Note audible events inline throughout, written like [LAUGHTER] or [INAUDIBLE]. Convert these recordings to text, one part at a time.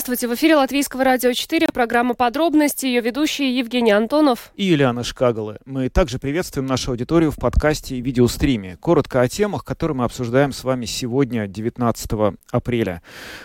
Здравствуйте, в эфире Латвийского радио 4, программа «Подробности», ее ведущие Евгений Антонов и Юлиана Шкагала. Мы также приветствуем нашу аудиторию в подкасте и видеостриме. Коротко о темах, которые мы обсуждаем с вами сегодня, 19 апреля.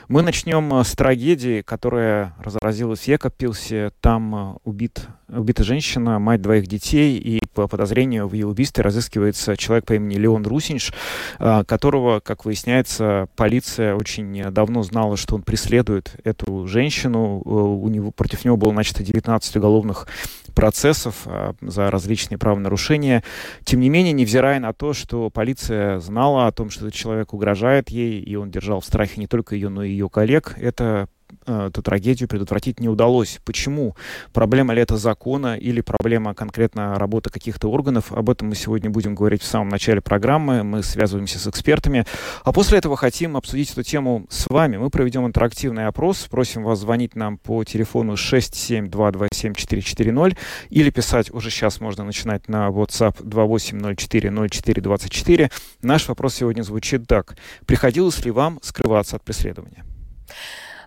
Мы начнем с трагедии, которая разразилась в Екапилсе. Там убит убита женщина, мать двоих детей, и по подозрению в ее убийстве разыскивается человек по имени Леон Русинш, а, которого, как выясняется, полиция очень давно знала, что он преследует эту женщину. Э, у него, против него было начато 19 уголовных процессов а, за различные правонарушения. Тем не менее, невзирая на то, что полиция знала о том, что этот человек угрожает ей, и он держал в страхе не только ее, но и ее коллег, это эту трагедию предотвратить не удалось. Почему? Проблема ли это закона или проблема конкретно работы каких-то органов? Об этом мы сегодня будем говорить в самом начале программы. Мы связываемся с экспертами. А после этого хотим обсудить эту тему с вами. Мы проведем интерактивный опрос. Просим вас звонить нам по телефону 67227-440 или писать уже сейчас можно начинать на WhatsApp 28040424. Наш вопрос сегодня звучит так. Приходилось ли вам скрываться от преследования?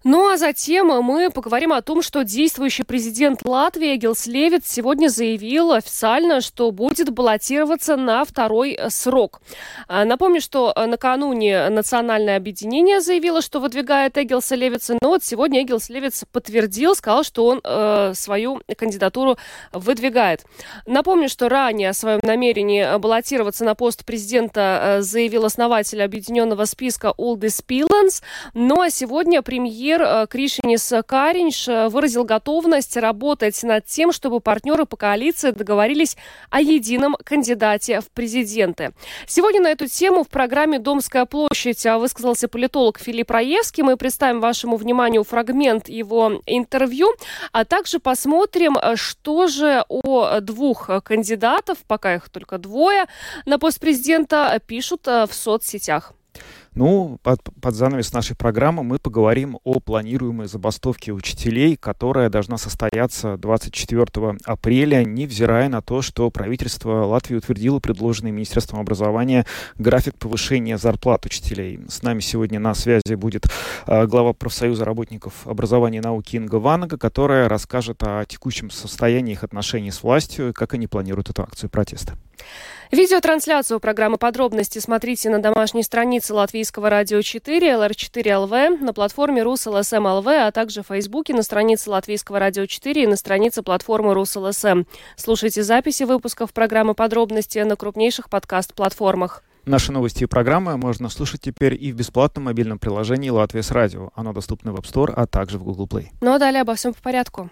Ну а затем мы поговорим о том, что действующий президент Латвии Гилс Левит сегодня заявил официально, что будет баллотироваться на второй э, срок. А, напомню, что э, накануне Национальное объединение заявило, что выдвигает Эгилса Левица, но вот сегодня Эгилс Левиц подтвердил, сказал, что он э, свою кандидатуру выдвигает. Напомню, что ранее о своем намерении баллотироваться на пост президента э, заявил основатель объединенного списка Улдис Пиланс, ну а сегодня премьер премьер э, Кришинис Каринш э, выразил готовность работать над тем, чтобы партнеры по коалиции договорились о едином кандидате в президенты. Сегодня на эту тему в программе «Домская площадь» э, высказался политолог Филипп Раевский. Мы представим вашему вниманию фрагмент его интервью, а также посмотрим, что же о двух кандидатов, пока их только двое, на пост президента пишут в соцсетях. Ну, под, под занавес нашей программы мы поговорим о планируемой забастовке учителей, которая должна состояться 24 апреля, невзирая на то, что правительство Латвии утвердило предложенный Министерством образования график повышения зарплат учителей. С нами сегодня на связи будет э, глава профсоюза работников образования и науки Инга Ванага, которая расскажет о текущем состоянии их отношений с властью и как они планируют эту акцию протеста. Видеотрансляцию программы «Подробности» смотрите на домашней странице Латвийского радио 4, LR4 ЛВ, на платформе РусЛСМ ЛВ, а также в Фейсбуке на странице Латвийского радио 4 и на странице платформы РусЛСМ. Слушайте записи выпусков программы «Подробности» на крупнейших подкаст-платформах. Наши новости и программы можно слушать теперь и в бесплатном мобильном приложении «Латвия с радио». Оно доступно в App Store, а также в Google Play. Ну а далее обо всем по порядку.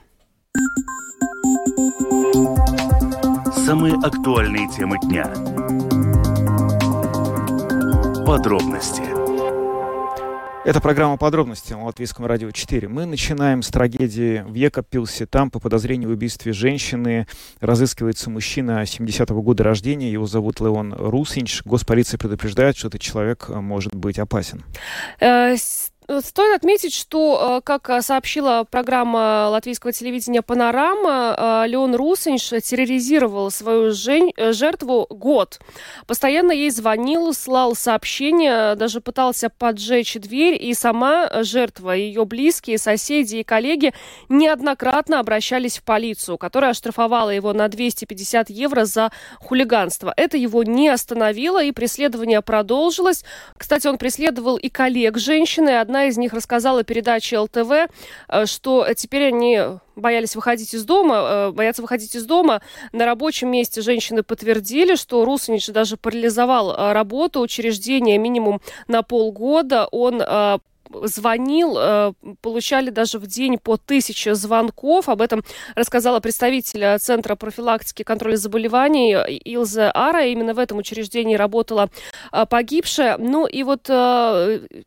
Самые актуальные темы дня. Подробности. Это программа «Подробности» на Латвийском радио 4. Мы начинаем с трагедии в Екапилсе. Там по подозрению в убийстве женщины разыскивается мужчина 70-го года рождения. Его зовут Леон Русинч. Госполиция предупреждает, что этот человек может быть опасен. Э, стоит отметить, что, э, как э, сообщила программа латвийского телевидения «Панорама», Леон Русинш терроризировал свою жертву год. Постоянно ей звонил, слал сообщения, даже пытался поджечь дверь, и сама жертва, ее близкие, соседи и коллеги неоднократно обращались в полицию, которая оштрафовала его на 250 евро за хулиганство. Это его не остановило, и преследование продолжилось. Кстати, он преследовал и коллег женщины, одна Одна из них рассказала передаче ЛТВ, э, что теперь они боялись выходить из дома, э, боятся выходить из дома. На рабочем месте женщины подтвердили, что Русанич даже парализовал э, работу учреждения минимум на полгода. Он звонил, э, получали даже в день по тысяче звонков. Об этом рассказала представитель э, Центра профилактики и контроля заболеваний Илза Ара. Именно в этом учреждении работала э, погибшая. Ну и вот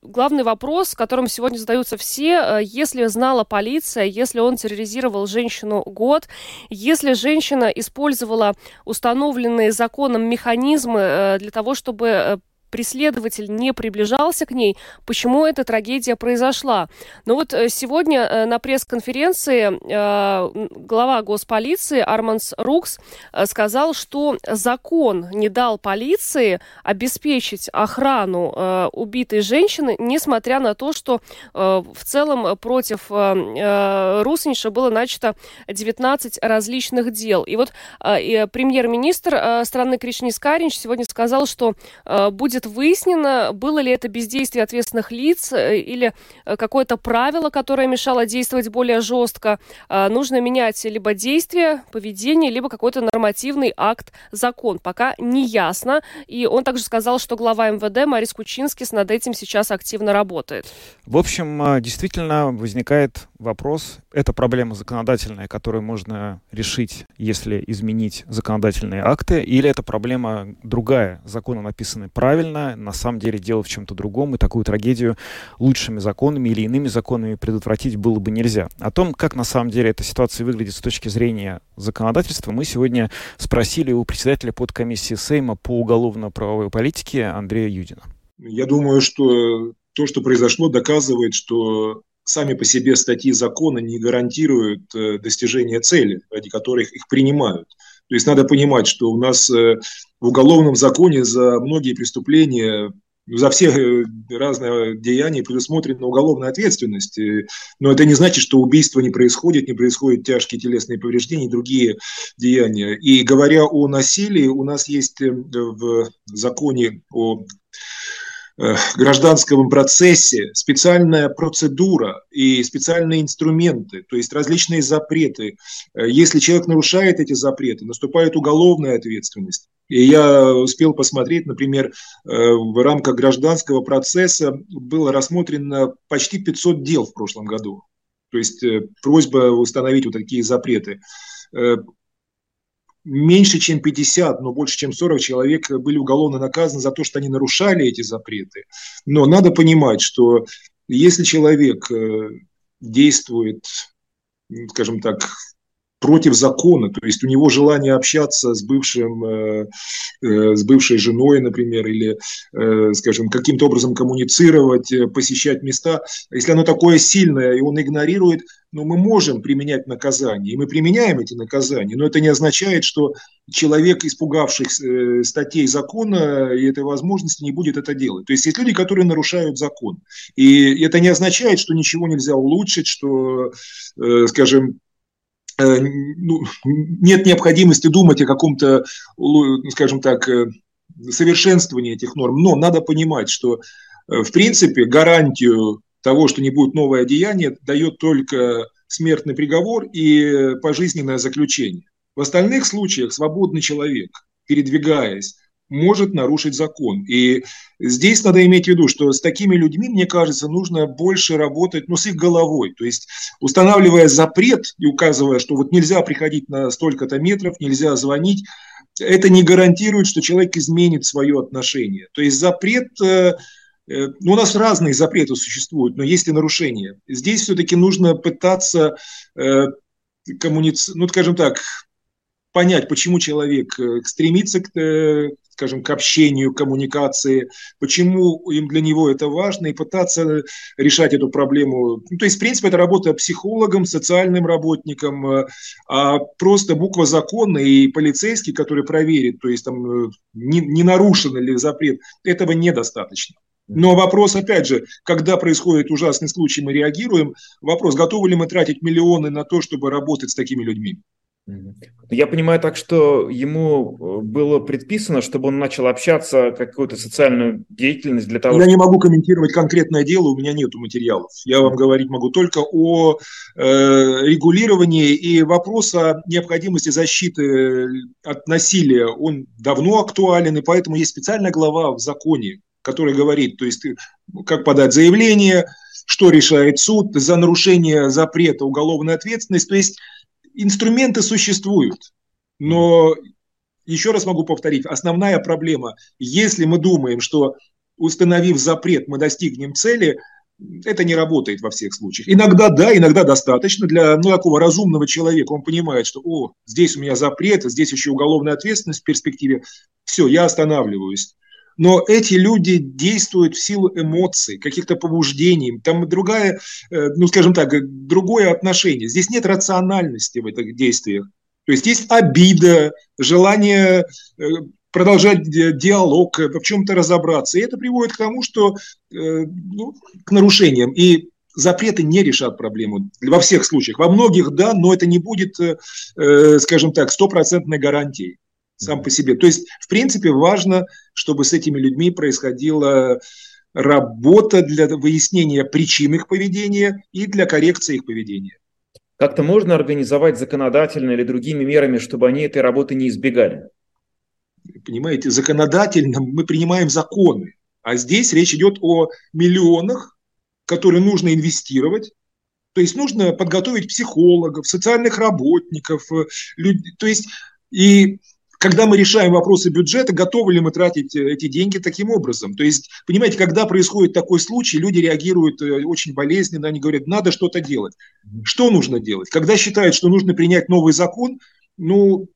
главный вопрос, которым сегодня задаются все. Если знала полиция, если он терроризировал женщину год, если женщина использовала установленные законом механизмы для того, чтобы преследователь не приближался к ней, почему эта трагедия произошла. Но вот э, сегодня э, на пресс-конференции э, глава госполиции Арманс Рукс сказал, что закон не дал полиции обеспечить охрану убитой женщины, несмотря на то, что в целом против Русинша было начато 19 различных дел. И вот премьер-министр страны Кришнис Каринч сегодня сказал, что будет будет выяснено, было ли это бездействие ответственных лиц э, или э, какое-то правило, которое мешало действовать более жестко. А, нужно менять либо действие, поведение, либо какой-то нормативный акт, закон. Пока не ясно. И он также сказал, что глава МВД Марис Кучинский над этим сейчас активно работает. В общем, действительно возникает вопрос. Это проблема законодательная, которую можно решить, если изменить законодательные акты, или это проблема другая, законы написаны правильно, на самом деле дело в чем-то другом, и такую трагедию лучшими законами или иными законами предотвратить было бы нельзя. О том, как на самом деле эта ситуация выглядит с точки зрения законодательства, мы сегодня спросили у председателя подкомиссии Сейма по уголовно-правовой политике Андрея Юдина. Я думаю, что то, что произошло, доказывает, что сами по себе статьи закона не гарантируют э, достижение цели, ради которых их принимают. То есть надо понимать, что у нас э, в уголовном законе за многие преступления за все э, разные деяния предусмотрена уголовная ответственность. Но это не значит, что убийство не происходит, не происходят тяжкие телесные повреждения и другие деяния. И говоря о насилии, у нас есть в законе о гражданском процессе специальная процедура и специальные инструменты, то есть различные запреты. Э, если человек нарушает эти запреты, наступает уголовная ответственность. И я успел посмотреть, например, э, в рамках гражданского процесса было рассмотрено почти 500 дел в прошлом году. То есть просьба установить вот такие запреты меньше, чем 50, но больше, чем 40 человек были уголовно наказаны за то, что они нарушали эти запреты. Но надо понимать, что если человек э, действует, скажем так, против закона, то есть у него желание общаться с бывшим, э, э, с бывшей женой, например, или, э, скажем, каким-то образом коммуницировать, посещать места, если оно такое сильное и он игнорирует, ну, мы можем применять наказания, и мы применяем эти наказания, но это не означает, что человек, испугавшись э, статей закона и этой возможности, не будет это делать. То есть есть люди, которые нарушают закон, и это не означает, что ничего нельзя улучшить, что, скажем, ну, нет необходимости думать о каком-то, скажем так, э, совершенствовании этих норм. Но надо понимать, что, э, в принципе, гарантию того, что не будет новое деяние, дает только смертный приговор и пожизненное заключение. В остальных случаях свободный человек, передвигаясь может нарушить закон. И здесь надо иметь в виду, что с такими людьми, мне кажется, нужно больше работать, ну, с их головой. То есть устанавливая запрет и указывая, что вот нельзя приходить на столько-то метров, нельзя звонить, это не гарантирует, что человек изменит свое отношение. То есть запрет э, э, ну, у нас разные запреты существуют, но есть и нарушения. Здесь все-таки нужно пытаться э, коммуницировать, ну, скажем так, понять, почему человек э, стремится к, скажем, к общению, к коммуникации, почему им для него это важно, и пытаться решать эту проблему. Ну, то есть, в принципе, это работа психологом, социальным работником, э, а просто буква закона и полицейский, который проверит, то есть там э, не, не нарушен ли запрет, этого недостаточно. Но вопрос, опять же, когда происходит ужасный случай, мы реагируем. Вопрос, готовы ли мы тратить миллионы на то, чтобы работать с такими людьми? Я понимаю так, что ему э, было предписано, чтобы он начал общаться, какую-то социальную деятельность для того, Я не могу комментировать конкретное дело, у меня нет материалов. Я вам говорить могу только о э, регулировании и вопрос о необходимости защиты э, от насилия. Он давно актуален, и поэтому есть специальная глава в законе, которая говорит, то есть как подать заявление, что решает суд за нарушение запрета уголовной ответственности. То есть инструменты существуют, но еще раз могу повторить, основная проблема, если мы думаем, что установив запрет, мы достигнем цели, это не работает во всех случаях. Иногда да, иногда достаточно для ну, такого разумного человека. Он понимает, что о, здесь у меня запрет, здесь еще уголовная ответственность в перспективе. Все, я останавливаюсь. Но эти люди действуют в силу эмоций, каких-то побуждений, там другая, э, ну скажем так, другое отношение. Здесь нет рациональности в этих действиях. То есть есть обида, желание э, продолжать диалог, в чем-то разобраться. И это приводит к тому, что ну, к нарушениям. И запреты не решат проблему во всех случаях. Во многих да, но это не будет, скажем так, стопроцентной гарантией сам по себе. То есть, в принципе, важно, чтобы с этими людьми происходила работа для выяснения причин их поведения и для коррекции их поведения. Как-то можно организовать законодательно или другими мерами, чтобы они этой работы не избегали? Понимаете, законодательно мы принимаем законы, а здесь речь идет о миллионах, которые нужно инвестировать, то есть нужно подготовить психологов, социальных работников, э, люд... то есть и когда мы решаем вопросы бюджета, готовы ли мы тратить э, эти деньги таким образом. То есть, понимаете, когда происходит такой случай, люди реагируют э, очень болезненно, они говорят, надо что-то делать. Что нужно делать? Когда считают, что нужно принять новый закон, ну,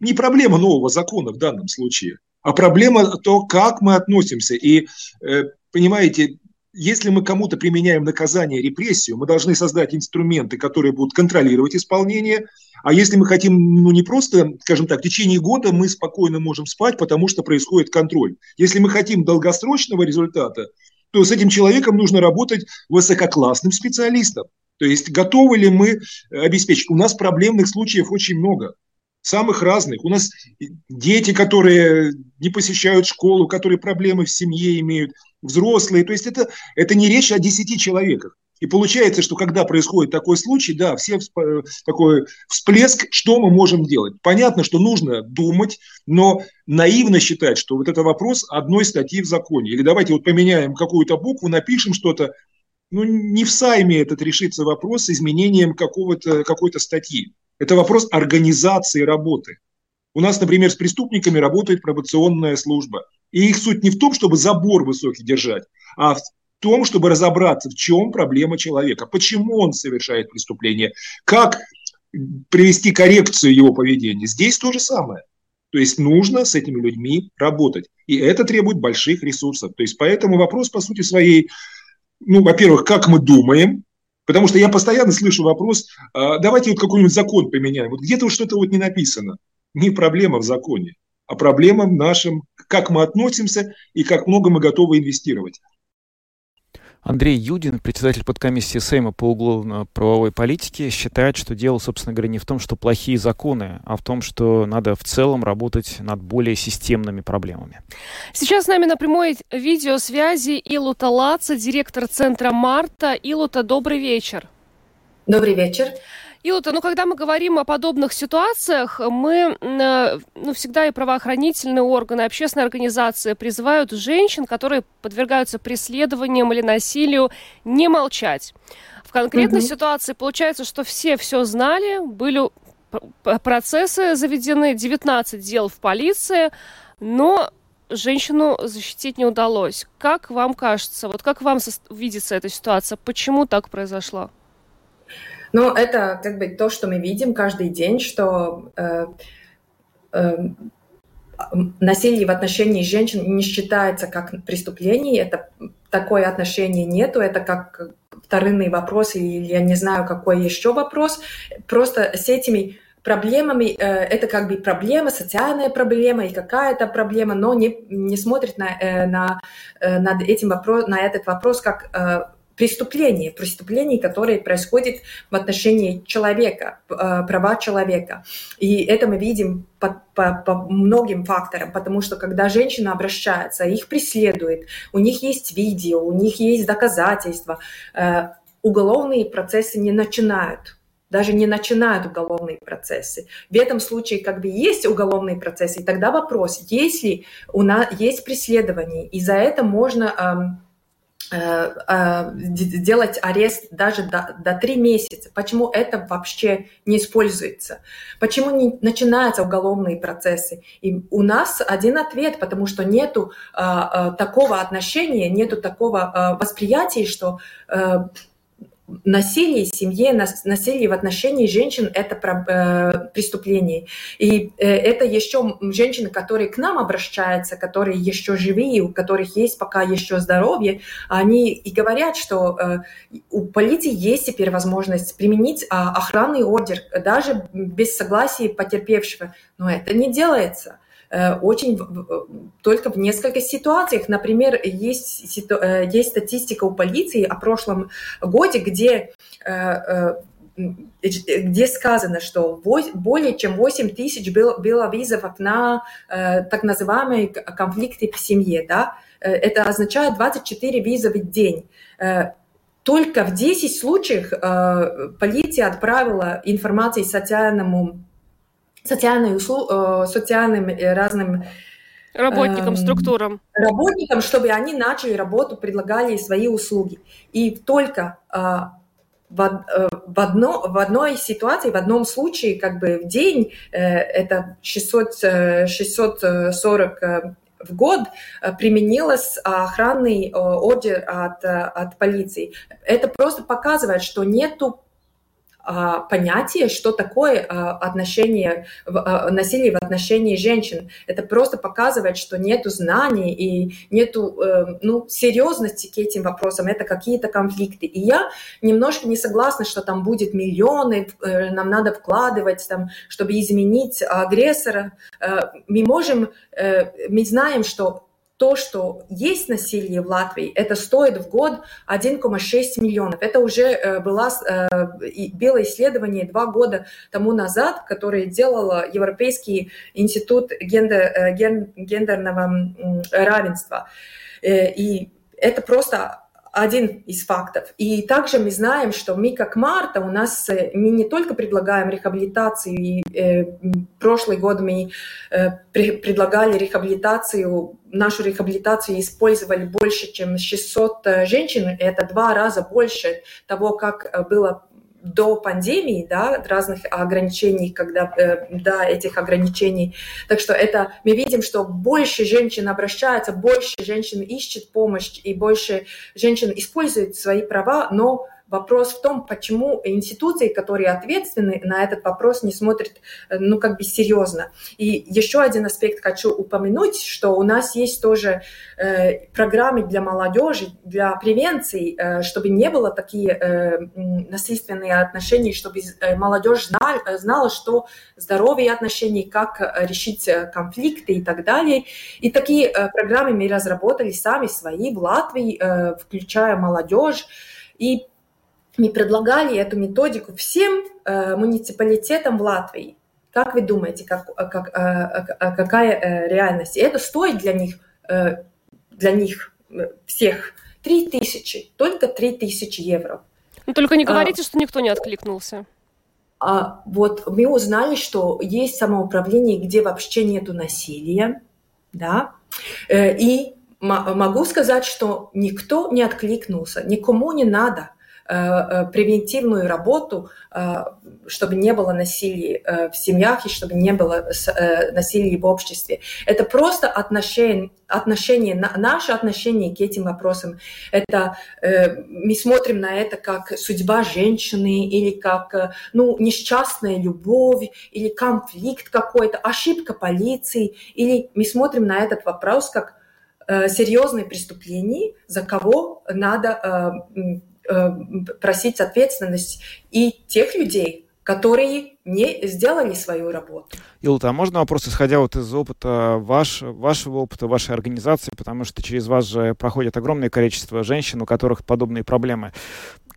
не проблема нового закона в данном случае, а проблема то, как мы относимся. И, э, понимаете, если мы кому-то применяем наказание, репрессию, мы должны создать инструменты, которые будут контролировать исполнение. А если мы хотим, ну не просто, скажем так, в течение года мы спокойно можем спать, потому что происходит контроль. Если мы хотим долгосрочного результата, то с этим человеком нужно работать высококлассным специалистом. То есть готовы ли мы обеспечить? У нас проблемных случаев очень много самых разных. У нас дети, которые не посещают школу, которые проблемы в семье имеют, взрослые. То есть это, это не речь о 10 человеках. И получается, что когда происходит такой случай, да, все всп- такой всплеск, что мы можем делать? Понятно, что нужно думать, но наивно считать, что вот это вопрос одной статьи в законе. Или давайте вот поменяем какую-то букву, напишем что-то. Ну, не в Сайме этот решится вопрос с изменением какого-то, какой-то статьи. Это вопрос организации работы. У нас, например, с преступниками работает пробационная служба. И их суть не в том, чтобы забор высокий держать, а в том, чтобы разобраться, в чем проблема человека, почему он совершает преступление, как привести коррекцию его поведения. Здесь то же самое. То есть нужно с этими людьми работать. И это требует больших ресурсов. То есть поэтому вопрос, по сути своей, ну, во-первых, как мы думаем, потому что я постоянно слышу вопрос, а, давайте вот какой-нибудь закон поменяем. Вот где-то что-то вот не написано. Не проблема в законе а проблема в нашем, как мы относимся и как много мы готовы инвестировать. Андрей Юдин, председатель подкомиссии Сейма по уголовно-правовой политике, считает, что дело, собственно говоря, не в том, что плохие законы, а в том, что надо в целом работать над более системными проблемами. Сейчас с нами на прямой видеосвязи Илута Лаца, директор центра Марта. Илута, добрый вечер. Добрый вечер. Илота, ну когда мы говорим о подобных ситуациях, мы э, ну, всегда и правоохранительные органы, и общественные организации призывают женщин, которые подвергаются преследованиям или насилию, не молчать. В конкретной mm-hmm. ситуации получается, что все все знали, были процессы заведены, 19 дел в полиции, но женщину защитить не удалось. Как вам кажется, вот как вам видится эта ситуация, почему так произошло? Ну, это как бы то, что мы видим каждый день, что э, э, насилие в отношении женщин не считается как преступление, это такое отношение нету, это как вторынный вопрос или я не знаю какой еще вопрос. Просто с этими проблемами, э, это как бы проблема, социальная проблема и какая-то проблема, но не, не смотрит на, э, на, э, над этим вопрос, на этот вопрос как э, преступлений, преступлений, которые происходят в отношении человека, э, права человека. И это мы видим по, по, по многим факторам, потому что когда женщина обращается, их преследует, у них есть видео, у них есть доказательства, э, уголовные процессы не начинают даже не начинают уголовные процессы. В этом случае как бы есть уголовные процессы, и тогда вопрос, если у нас есть преследование, и за это можно эм, делать арест даже до, до 3 месяца. Почему это вообще не используется? Почему не начинаются уголовные процессы? И у нас один ответ, потому что нету э, такого отношения, нету такого восприятия, что насилие в семье, насилие в отношении женщин – это э, преступление. И э, это еще женщины, которые к нам обращаются, которые еще живые, у которых есть пока еще здоровье, они и говорят, что э, у полиции есть теперь возможность применить а, охранный ордер даже без согласия потерпевшего, но это не делается. Э, очень только в нескольких ситуациях. Например, есть, э, есть статистика у полиции о прошлом годе, где э, где сказано, что более чем 8 тысяч было, было вызовов на э, так называемые конфликты в семье. Да? Это означает 24 вызова в день. Э, только в 10 случаях э, полиция отправила информацию социальному социальные услуг, э, социальным э, разным работникам, эм, структурам. Работникам, чтобы они начали работу, предлагали свои услуги. И только э, в, э, в, одно, в одной ситуации, в одном случае, как бы в день, э, это 600, 640 э, в год применилось охранный ордер от, от полиции. Это просто показывает, что нету понятие, что такое а, отношение, а, насилие в отношении женщин. Это просто показывает, что нету знаний и нету э, ну, серьезности к этим вопросам. Это какие-то конфликты. И я немножко не согласна, что там будет миллионы, э, нам надо вкладывать, там, чтобы изменить агрессора. Э, мы можем, мы знаем, что то, что есть насилие в Латвии, это стоит в год 1,6 миллионов. Это уже э, было, э, было исследование два года тому назад, которое делало Европейский институт гендер, э, гендерного равенства. И это просто один из фактов. И также мы знаем, что мы как Марта, у нас мы не только предлагаем реабилитацию, и э, прошлый год мы э, при, предлагали реабилитацию, нашу реабилитацию использовали больше, чем 600 женщин, и это два раза больше того, как было до пандемии, да, разных ограничений, когда э, до этих ограничений. Так что это мы видим, что больше женщин обращаются, больше женщин ищет помощь и больше женщин используют свои права, но Вопрос в том, почему институции, которые ответственны на этот вопрос, не смотрят, э, ну, как бы серьезно. И еще один аспект хочу упомянуть, что у нас есть тоже э, программы для молодежи, для превенции, э, чтобы не было такие э, насильственные отношения, чтобы э, молодежь знала, э, знала, что здоровые отношения, как решить конфликты и так далее. И такие э, программы мы разработали сами свои в Латвии, э, включая молодежь. И мы предлагали эту методику всем э, муниципалитетам в Латвии. Как вы думаете, как, э, как, э, э, какая э, реальность? И это стоит для них, э, для них э, всех 3 тысячи, только 3 тысячи евро. Но только не а, говорите, а, что никто не откликнулся. А, вот мы узнали, что есть самоуправление, где вообще нету насилия, да, и могу сказать, что никто не откликнулся, никому не надо. Э, э, превентивную работу, э, чтобы не было насилия в семьях и чтобы не было насилия в обществе. Это просто отношение, отношение наше отношение к этим вопросам. Это мы смотрим на это как судьба женщины или как ну, несчастная любовь или конфликт какой-то, ошибка полиции. Или мы смотрим на этот вопрос как серьезное преступление, за кого надо просить ответственность и тех людей, которые не сделали свою работу. Илта, а можно вопрос, исходя вот из опыта ваш, вашего опыта, вашей организации, потому что через вас же проходит огромное количество женщин, у которых подобные проблемы.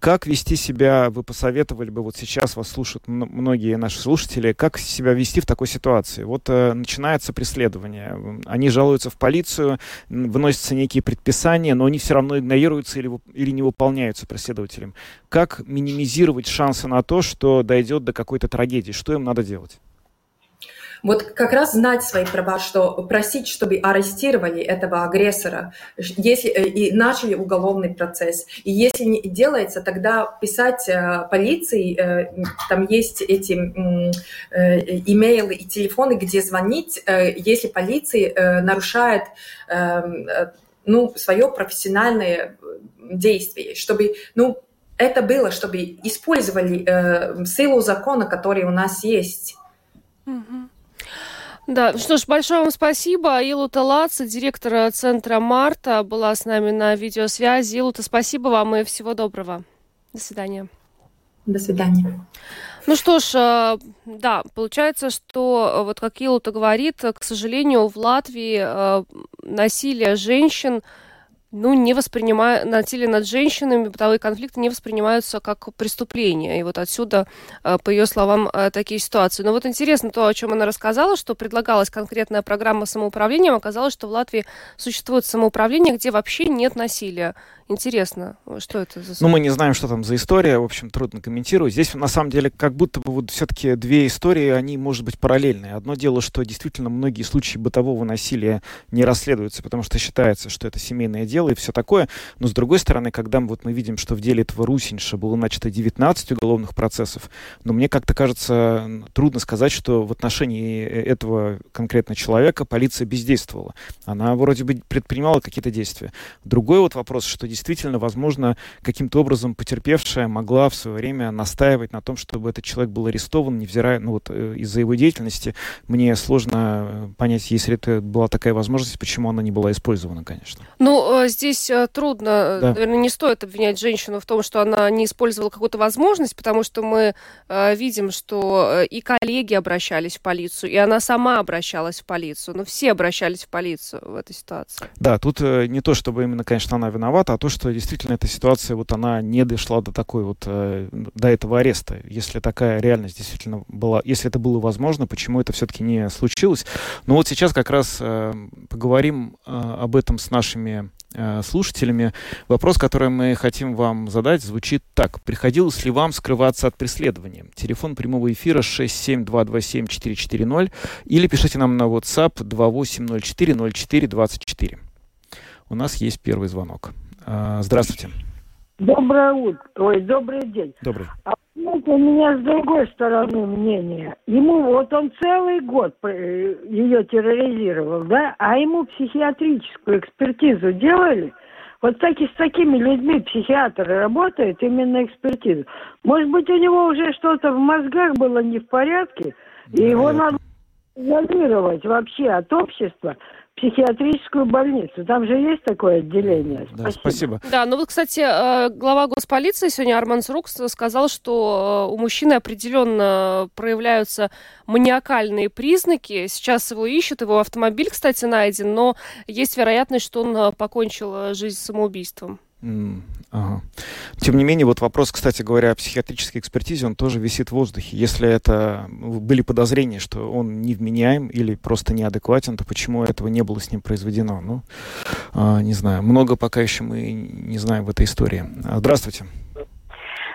Как вести себя, вы посоветовали бы, вот сейчас вас слушают многие наши слушатели, как себя вести в такой ситуации? Вот э, начинается преследование, они жалуются в полицию, выносятся некие предписания, но они все равно игнорируются или, или не выполняются преследователем. Как минимизировать шансы на то, что дойдет до какой-то трагедии? Что им надо делать? Вот как раз знать свои права, что просить, чтобы арестировали этого агрессора, если э, и начали уголовный процесс. И если не делается, тогда писать э, полиции, э, там есть эти имейлы и телефоны, где звонить, если полиция нарушает ну, свое профессиональное действие, чтобы, ну, это было, чтобы использовали э, силу закона, который у нас есть. Да, что ж, большое вам спасибо. Илута Лаца, директор центра Марта, была с нами на видеосвязи. Илута, спасибо вам и всего доброго. До свидания. До свидания. Ну что ж, э, да, получается, что э, вот как Илута говорит, к сожалению, в Латвии э, насилие женщин ну, не воспринимают, насилие над женщинами, бытовые конфликты не воспринимаются как преступление. И вот отсюда, э, по ее словам, э, такие ситуации. Но вот интересно то, о чем она рассказала, что предлагалась конкретная программа самоуправления, оказалось, что в Латвии существует самоуправление, где вообще нет насилия. Интересно, что это за... Ну, мы не знаем, что там за история, в общем, трудно комментировать. Здесь, на самом деле, как будто бы вот все-таки две истории, они, может быть, параллельные. Одно дело, что действительно многие случаи бытового насилия не расследуются, потому что считается, что это семейное дело и все такое. Но, с другой стороны, когда мы, вот мы видим, что в деле этого Русинша было начато 19 уголовных процессов, но мне как-то кажется, трудно сказать, что в отношении э, этого конкретно человека полиция бездействовала. Она вроде бы предпринимала какие-то действия. Другой вот вопрос, что действительно, возможно, каким-то образом потерпевшая могла в свое время настаивать на том, чтобы этот человек был арестован, невзирая, ну вот э, из-за его деятельности. Мне сложно э, понять, если это была такая возможность, почему она не была использована, конечно. Ну, э, здесь трудно, да. наверное, не стоит обвинять женщину в том, что она не использовала какую-то возможность, потому что мы видим, что и коллеги обращались в полицию, и она сама обращалась в полицию, но все обращались в полицию в этой ситуации. Да, тут не то, чтобы именно, конечно, она виновата, а то, что действительно эта ситуация, вот она не дошла до такой вот, э, до этого ареста. Если такая реальность действительно была, если это было возможно, почему это все-таки не случилось? Но вот сейчас как раз э, поговорим э, об этом с нашими слушателями. Вопрос, который мы хотим вам задать, звучит так. Приходилось ли вам скрываться от преследования? Телефон прямого эфира 67227-440 или пишите нам на WhatsApp 2804-04-24. У нас есть первый звонок. А, здравствуйте. Доброе утро, ой, добрый день. Добрый. А знаете, у меня с другой стороны мнение. Ему, вот он целый год э, ее терроризировал, да, а ему психиатрическую экспертизу делали. Вот таки, с такими людьми психиатр работает, именно экспертизу. Может быть, у него уже что-то в мозгах было не в порядке, и да, его это... надо изолировать вообще от общества психиатрическую больницу. Там же есть такое отделение. Да, спасибо. Да, ну вот, кстати, э, глава госполиции сегодня Арман Срукс сказал, что э, у мужчины определенно проявляются маниакальные признаки. Сейчас его ищут, его автомобиль, кстати, найден, но есть вероятность, что он э, покончил жизнь самоубийством. Ага. Тем не менее, вот вопрос, кстати говоря, о психиатрической экспертизе, он тоже висит в воздухе. Если это были подозрения, что он невменяем или просто неадекватен, то почему этого не было с ним произведено? Ну, а, не знаю. Много пока еще мы не знаем в этой истории. А, здравствуйте.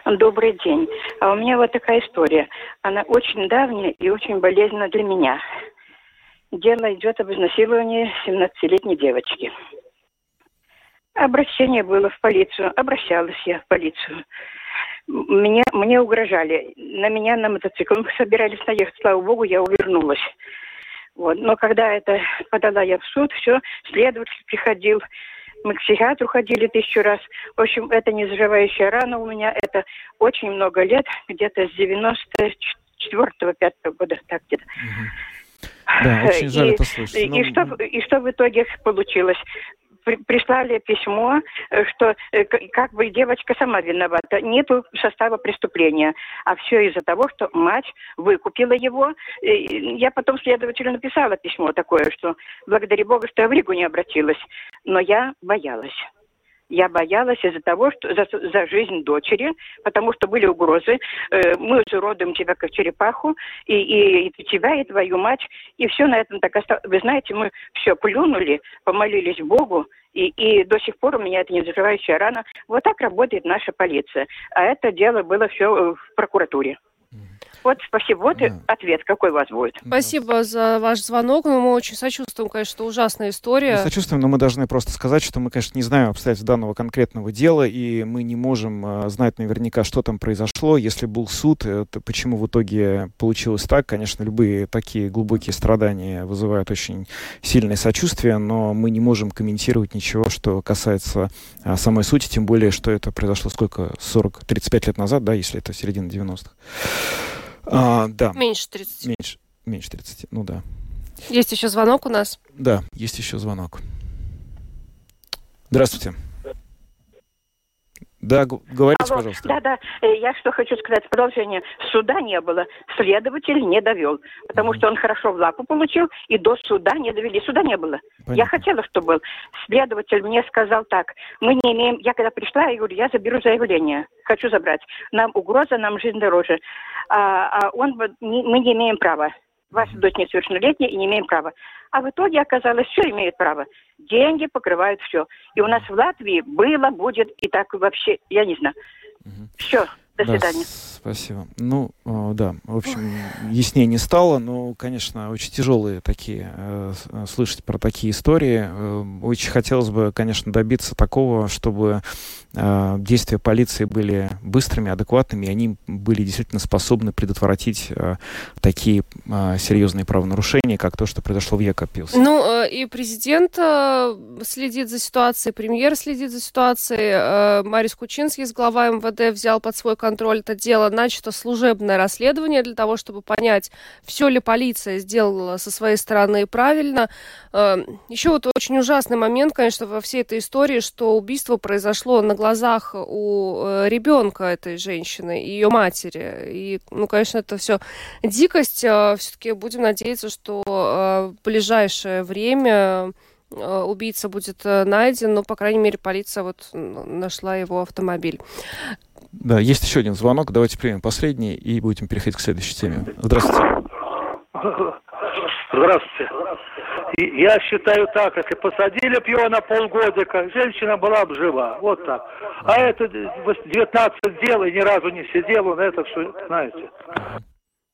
Добрый день. А у меня вот такая история. Она очень давняя и очень болезненна для меня. Дело идет об изнасиловании 17-летней девочки. Обращение было в полицию. Обращалась я в полицию. Меня, мне угрожали. На меня на мотоцикл мы собирались наехать. Слава богу, я увернулась. Вот. Но когда это подала я в суд, все, следователь приходил, мы к психиатру ходили тысячу раз. В общем, это не заживающая рана у меня. Это очень много лет, где-то с 94-5 года, так где-то. Да, очень жаль и, это слышать. И, но... и, что, и что в итоге получилось? Прислали письмо, э, что э, как бы девочка сама виновата. Нету состава преступления. А все из-за того, что мать выкупила его. Я потом следователю написала письмо такое, что благодари Бога, что я в Ригу не обратилась. Но я боялась. Я боялась из-за того, что за, за жизнь дочери, потому что были угрозы. Э, мы уродуем тебя как черепаху, и, и, и тебя, и твою мать, и все на этом так осталось. Вы знаете, мы все плюнули, помолились Богу, и, и до сих пор у меня это не заживающая рана. Вот так работает наша полиция. А это дело было все в прокуратуре. Вот, спасибо. Вот Да. ответ, какой у вас будет. Спасибо за ваш звонок. Ну, мы очень сочувствуем, конечно, что ужасная история. Мы сочувствуем, но мы должны просто сказать, что мы, конечно, не знаем обстоятельств данного конкретного дела, и мы не можем э, знать наверняка, что там произошло. Если был суд, э, то почему в итоге получилось так, конечно, любые такие глубокие страдания вызывают очень сильное сочувствие, но мы не можем комментировать ничего, что касается а, самой сути, тем более, что это произошло сколько, 40-35 лет назад, да, если это середина 90-х. А, да, Меньше 30. меньше, меньше 30, ну да. Есть еще звонок у нас. Да, есть еще звонок. Здравствуйте. Да, говорите, Алло, пожалуйста. Да, да. Э, Я что хочу сказать, в продолжение. Суда не было, следователь не довел, потому Мгм. что он хорошо в лапу получил, и до суда не довели. Суда не было. Я Понятно. хотела, чтобы был. Следователь мне сказал так, мы не имеем... Я когда пришла, я говорю, я заберу заявление, хочу забрать. Нам угроза, нам жизнь дороже. А, а он, мы не имеем права. Ваша дочь несовершеннолетняя и не имеем права. А в итоге оказалось, все имеет право. Деньги покрывают все. И у нас в Латвии было, будет и так вообще, я не знаю. Все, до Да, свидания. спасибо. Ну, э, да, в общем, яснее не стало, но, конечно, очень тяжелые такие, э, э, слышать про такие истории. Э, Очень хотелось бы, конечно, добиться такого, чтобы действия полиции были быстрыми, адекватными, и они были действительно способны предотвратить э, такие э, серьезные правонарушения, как то, что произошло в Якопилсе. Ну, э, и президент э, следит за ситуацией, премьер следит за ситуацией. э, Марис Кучинский, глава МВД, взял под свой контроль это дело. Начато служебное расследование для того, чтобы понять, все ли полиция сделала со своей стороны правильно. Еще вот очень ужасный момент, конечно, во всей этой истории, что убийство произошло на глазах у э, ребенка этой женщины и ее матери. И, ну, конечно, это все дикость. Все-таки будем надеяться, что в ближайшее время э, убийца будет э, найден, но, по крайней мере, полиция вот нашла его автомобиль. Да, есть еще один звонок, давайте примем последний и будем переходить к следующей теме. Здравствуйте. [LAUGHS] Здравствуйте. И я считаю так, если посадили б его на полгодика, женщина была бы жива. Вот так. А это 19 дел и ни разу не сидел он, это все, знаете.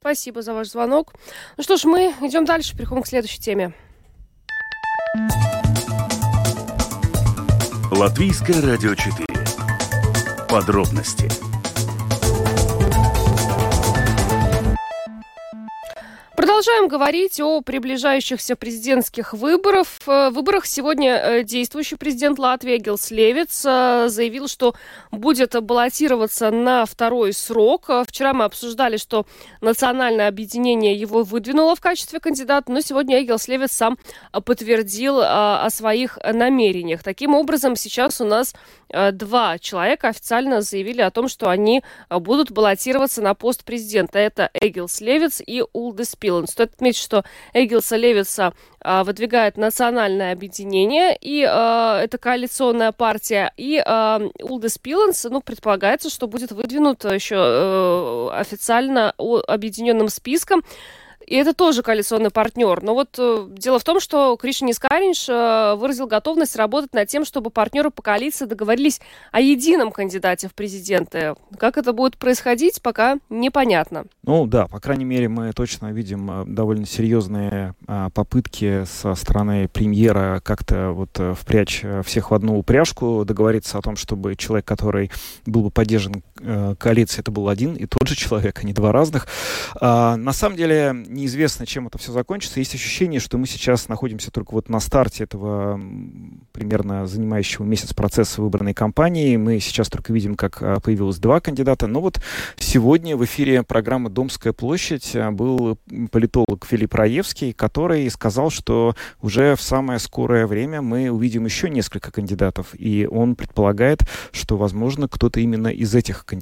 Спасибо за ваш звонок. Ну что ж, мы идем дальше, переходим к следующей теме. Латвийское радио 4. Подробности Продолжаем говорить о приближающихся президентских выборах. В выборах сегодня э, действующий президент Латвии Гилс Левиц э, заявил, что будет баллотироваться на второй срок. Э, Вчера мы обсуждали, что национальное объединение его выдвинуло в качестве кандидата, но сегодня Эгилс Левиц сам э, подтвердил э, о своих намерениях. Таким образом, сейчас у нас э, два человека официально заявили о том, что они э, будут баллотироваться на пост президента. Это Эгилс Левиц и Улдес Пилан. Стоит отметить, что Эгилса Левица а, выдвигает национальное объединение, и а, это коалиционная партия, и а, Улдес Пиланс, ну, предполагается, что будет выдвинут еще э, официально объединенным списком. И это тоже коалиционный партнер. Но вот э, дело в том, что Кришин Искаринш э, выразил готовность работать над тем, чтобы партнеры по коалиции договорились о едином кандидате в президенты. Как это будет происходить, пока непонятно. Ну да, по крайней мере, мы точно видим э, довольно серьезные а, попытки со стороны премьера как-то вот э, впрячь э, всех в одну упряжку, договориться о том, чтобы человек, который был бы поддержан э, коалицией, это был один и тот же человек, а не два разных. А, на самом деле неизвестно, чем это все закончится. Есть ощущение, что мы сейчас находимся только вот на старте этого примерно занимающего месяц процесса выборной кампании. Мы сейчас только видим, как а, появилось два кандидата. Но вот сегодня в эфире программы «Домская площадь» а, был политолог Филипп Раевский, который сказал, что уже в самое скорое время мы увидим еще несколько кандидатов. И он предполагает, что, возможно, кто-то именно из этих кандидатов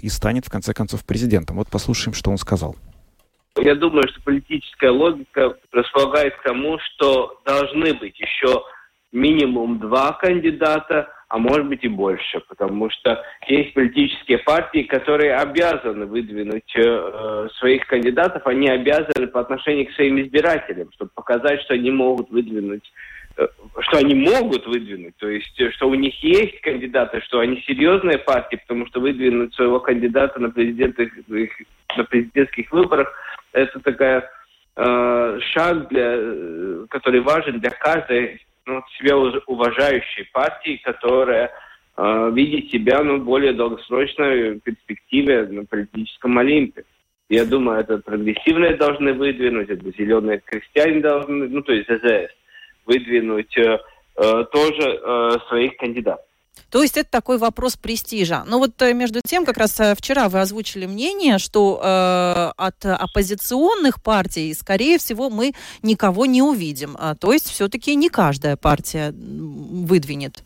и станет, в конце концов, президентом. Вот послушаем, что он сказал. Я думаю, что политическая логика располагает к тому, что должны быть еще минимум два кандидата, а может быть и больше, потому что есть политические партии, которые обязаны выдвинуть э, своих кандидатов, они обязаны по отношению к своим избирателям, чтобы показать, что они могут выдвинуть что они могут выдвинуть, то есть э, что у них есть кандидаты, что они серьезные партии, потому что выдвинуть своего кандидата на, президентах, на президентских выборах это такая э, шаг, для, э, который важен для каждой ну, себя уважающей партии, которая э, видит себя ну, более долгосрочной перспективе на политическом Олимпе. Я думаю, это прогрессивные должны выдвинуть, это зеленые крестьяне должны, ну, то есть ЗЗС, выдвинуть э, э, тоже э, своих кандидатов. То есть это такой вопрос престижа. Но вот э, между тем, как раз э, вчера вы озвучили мнение, что э, от оппозиционных партий, скорее всего, мы никого не увидим. А, то есть все-таки не каждая партия выдвинет.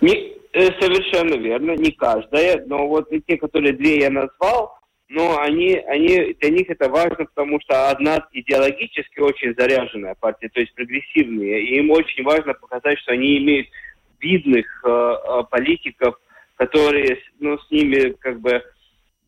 Не, совершенно верно, не каждая. Но вот те, которые две я назвал, но они, они, для них это важно, потому что одна идеологически очень заряженная партия, то есть прогрессивные, и им очень важно показать, что они имеют видных э, э, политиков, которые ну, с ними как бы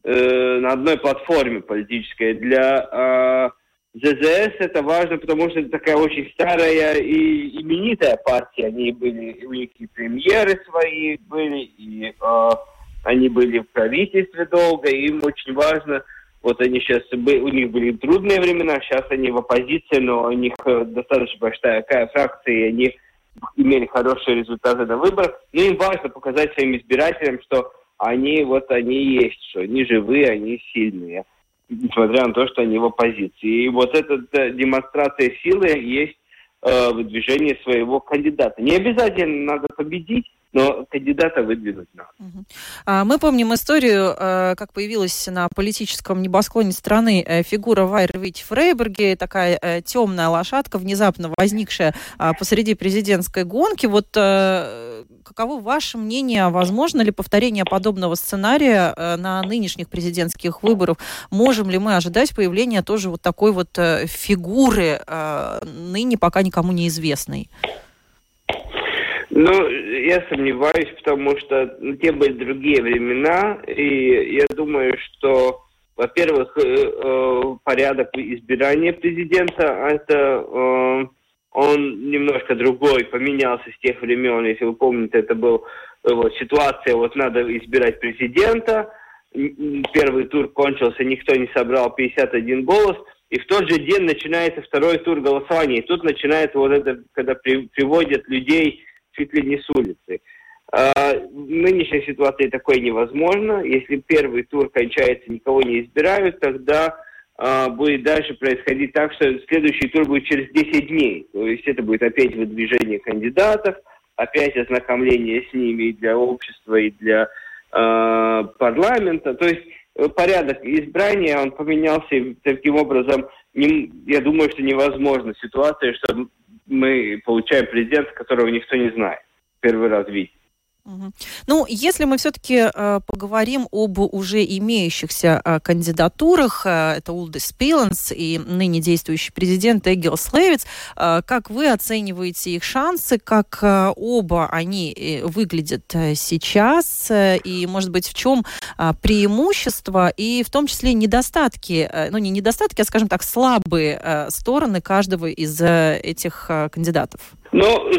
э, на одной платформе политической. Для э, ЗЗС это важно, потому что это такая очень старая и именитая партия. Они были, у них и премьеры свои были, и э, они были в правительстве долго, и им очень важно, вот они сейчас, у них были трудные времена, сейчас они в оппозиции, но у них э, достаточно большая фракция, и они имели хорошие результаты на выборах, но им важно показать своим избирателям, что они вот они есть, что они живые, они сильные, несмотря на то, что они в оппозиции. И вот эта демонстрация силы есть э, выдвижение своего кандидата. Не обязательно надо победить, но кандидата выдвинуть надо. А, мы помним историю, э, как появилась на политическом небосклоне страны э, фигура Вайрвич Фрейберге, такая э, темная лошадка, внезапно возникшая а, посреди президентской гонки. Вот каково ваше мнение, возможно ли повторение подобного сценария на нынешних президентских выборах? Можем ли мы ожидать появления тоже вот такой вот фигуры, ныне пока никому неизвестной? Ну, я сомневаюсь, потому что ну, те были другие времена, и я думаю, что, во-первых, э, э, порядок избирания президента, это э, он немножко другой, поменялся с тех времен. Если вы помните, это была вот, ситуация, вот надо избирать президента, первый тур кончился, никто не собрал 51 голос, и в тот же день начинается второй тур голосования. И тут начинается вот это, когда при, приводят людей чуть ли не с улицы. А, в нынешней ситуации такое невозможно. Если первый тур кончается, никого не избирают, тогда а, будет дальше происходить так, что следующий тур будет через 10 дней. То есть это будет опять выдвижение кандидатов, опять ознакомление с ними и для общества, и для э, парламента. То есть порядок избрания, он поменялся таким образом, я думаю, что невозможно ситуация, что мы получаем президента, которого никто не знает. Первый раз видим. Ну, если мы все-таки э, поговорим об уже имеющихся э, кандидатурах, э, это Улдис Пиленс и ныне действующий президент Эгил Слевиц, э, как вы оцениваете их шансы, как э, оба они э, выглядят сейчас, и, может быть, в чем преимущества и в том числе недостатки, ну, не недостатки, а, скажем так, слабые стороны каждого из этих кандидатов? Ну,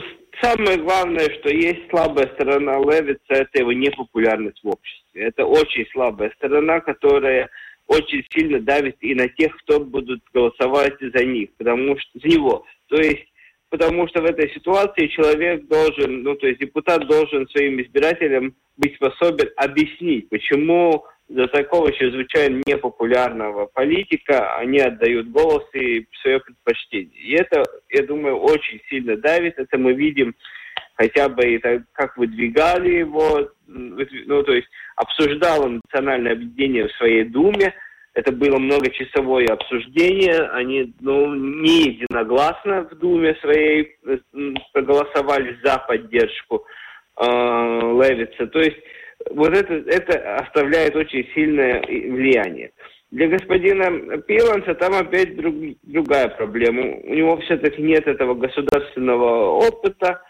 Самое главное, что есть слабая сторона Левица, это его непопулярность в обществе. Это очень слабая сторона, которая очень сильно давит и на тех, кто будут голосовать за них, потому что за него. То есть, потому что в этой ситуации человек должен, ну то есть депутат должен своим избирателям быть способен объяснить, почему за такого чрезвычайно непопулярного политика они отдают голос и свое предпочтение. И это, я думаю, очень сильно давит. Это мы видим хотя бы это, как выдвигали его, ну, то есть обсуждало национальное объединение в своей Думе. Это было многочасовое обсуждение. Они ну, не единогласно в Думе своей проголосовали за поддержку э, Левица. То есть вот это, это оставляет очень сильное влияние. Для господина Пиланса там опять друг, другая проблема. У него все-таки нет этого государственного опыта,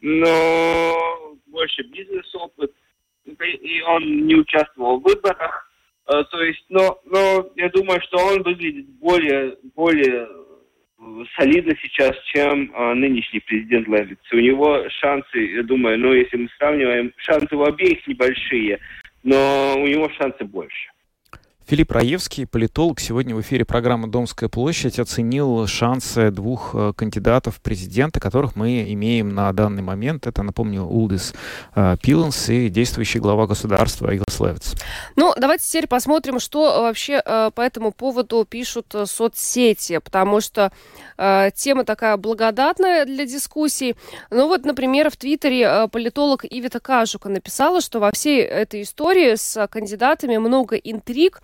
но больше бизнес-опыт, и он не участвовал в выборах. Э, то есть, но, но я думаю, что он выглядит более, более солидно сейчас, чем а, нынешний президент Левиц. У него шансы, я думаю, ну, если мы сравниваем, шансы у обеих небольшие, но у него шансы больше. Филипп Раевский, политолог, сегодня в эфире программы «Домская площадь» оценил шансы двух э, кандидатов в президенты, которых мы имеем на данный момент. Это, напомню, Улдис э, Пиланс и действующий глава государства Игорь Левиц. Ну, давайте теперь посмотрим, что вообще э, по этому поводу пишут соцсети, потому что тема такая благодатная для дискуссий. Ну вот, например, в Твиттере политолог Ивита Кажука написала, что во всей этой истории с кандидатами много интриг,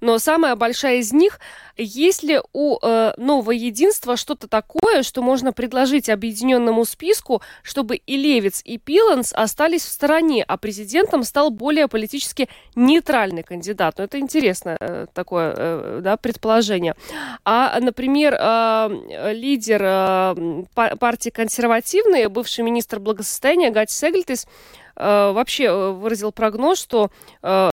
но самая большая из них, есть ли у э, нового единства что-то такое, что можно предложить объединенному списку, чтобы и Левиц, и Пиланс остались в стороне, а президентом стал более политически нейтральный кандидат? Ну, это интересное э, такое э, да, предположение. А, например, э, лидер э, партии консервативные, бывший министр благосостояния Гати Сегльтис, Э, вообще э, выразил прогноз, что э,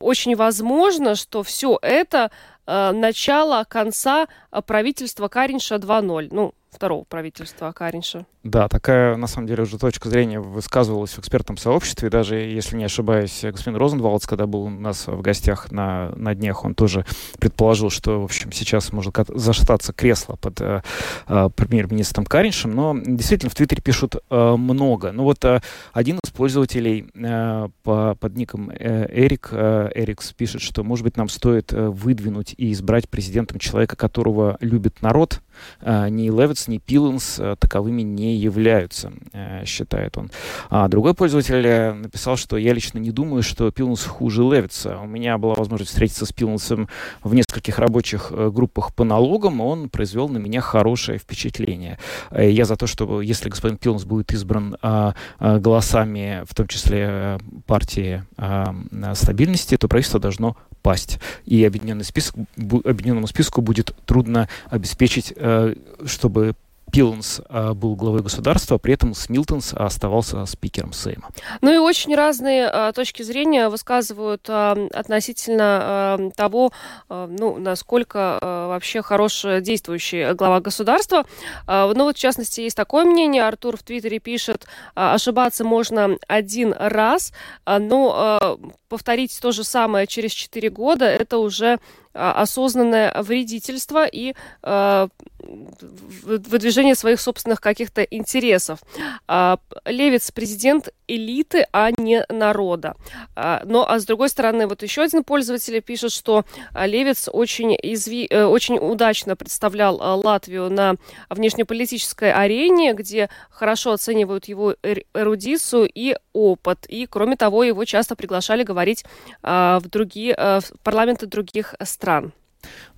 очень возможно, что все это начало конца правительства Каринша 2.0. Ну, второго правительства Каринша. Да, такая, на самом деле, уже точка зрения высказывалась в экспертном сообществе. Даже, если не ошибаюсь, господин Розенвалдс, когда был у нас в гостях на, на днях, он тоже предположил, что, в общем, сейчас может зашататься кресло под э, э, премьер-министром Кариншем. Но действительно в Твиттере пишут э, много. Ну вот э, один из пользователей э, по, под ником э, Эрик, э, Эрикс пишет, что, может быть, нам стоит э, выдвинуть и избрать президентом человека, которого любит народ, ни Левиц, ни Пиланс э, таковыми не являются, э, считает он. А другой пользователь э, написал, что я лично не думаю, что Пилнс хуже Левица. У меня была возможность встретиться с Пилнсом в нескольких рабочих э, группах по налогам, он произвел на меня хорошее впечатление. Я за то, что если господин Пилнс будет избран голосами, в том числе партии стабильности, то правительство должно пасть. И объединенный список, объединенному списку будет трудно обеспечить, чтобы Пиланс а, был главой государства, при этом Смилтонс оставался спикером Сейма. Ну и очень разные а, точки зрения высказывают а, относительно а, того, а, ну, насколько а, вообще хороший действующий глава государства. А, ну вот, в частности, есть такое мнение. Артур в Твиттере пишет, а, ошибаться можно один раз, а, но а, повторить то же самое через 4 года, это уже а, осознанное вредительство и э, выдвижение своих собственных каких-то интересов. Э, Левиц президент элиты, а не народа. Но, а с другой стороны, вот еще один пользователь пишет, что Левиц очень, изви, э, очень удачно представлял Латвию на внешнеполитической арене, где хорошо оценивают его эрудицию и опыт. И, кроме того, его часто приглашали говорить в другие в парламенты других стран стран.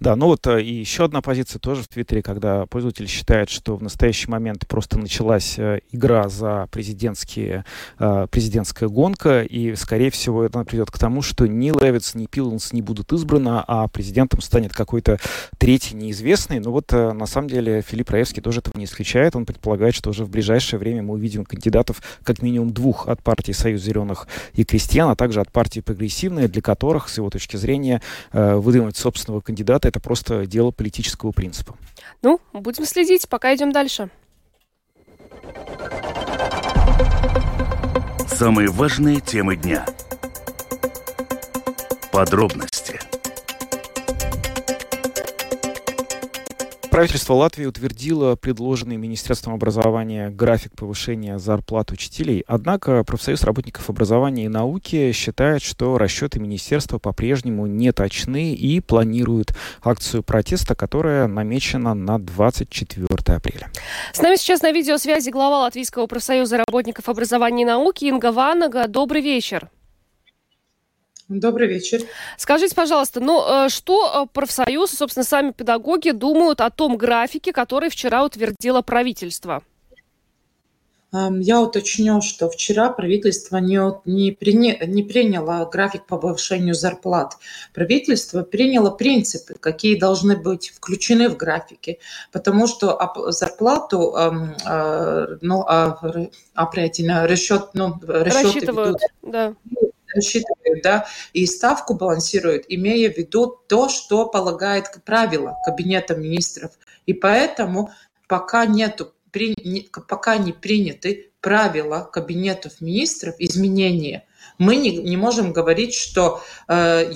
Да, ну вот э, и еще одна позиция тоже в Твиттере, когда пользователь считает, что в настоящий момент просто началась э, игра за президентские, э, президентская гонка, и, скорее всего, это приведет к тому, что ни Левиц, ни Пиланс не будут избраны, а президентом станет какой-то третий неизвестный. Но вот на самом деле Филипп Раевский тоже этого не исключает. Он предполагает, что уже в ближайшее время мы увидим кандидатов как минимум двух от партии Союз зеленых и крестьян, а также от партии прогрессивные, для которых, с его точки зрения, выдвинуть собственного кандидата это просто дело политического принципа. Ну, будем следить, пока идем дальше. Самые важные темы дня. Подробности. Правительство Латвии утвердило предложенный Министерством образования график повышения зарплат учителей. Однако профсоюз работников образования и науки считает, что расчеты министерства по-прежнему не точны и планирует акцию протеста, которая намечена на 24 апреля. С нами сейчас на видеосвязи глава Латвийского профсоюза работников образования и науки Инга Ванага. Добрый вечер. Добрый вечер. Скажите, пожалуйста, ну э, что э, профсоюз, собственно, сами педагоги думают о том графике, который вчера утвердило правительство? Я уточню, что вчера правительство не, не, приня, не приняло график по повышению зарплат. Правительство приняло принципы, какие должны быть включены в графике, потому что зарплату э, ну, определенно расчет, ну, расчеты Рассчитывают, ведут, да рассчитывают, да, и ставку балансируют, имея в виду то, что полагает правило Кабинета министров. И поэтому пока нету пока не приняты правила кабинетов министров изменения, мы не, не можем говорить, что э,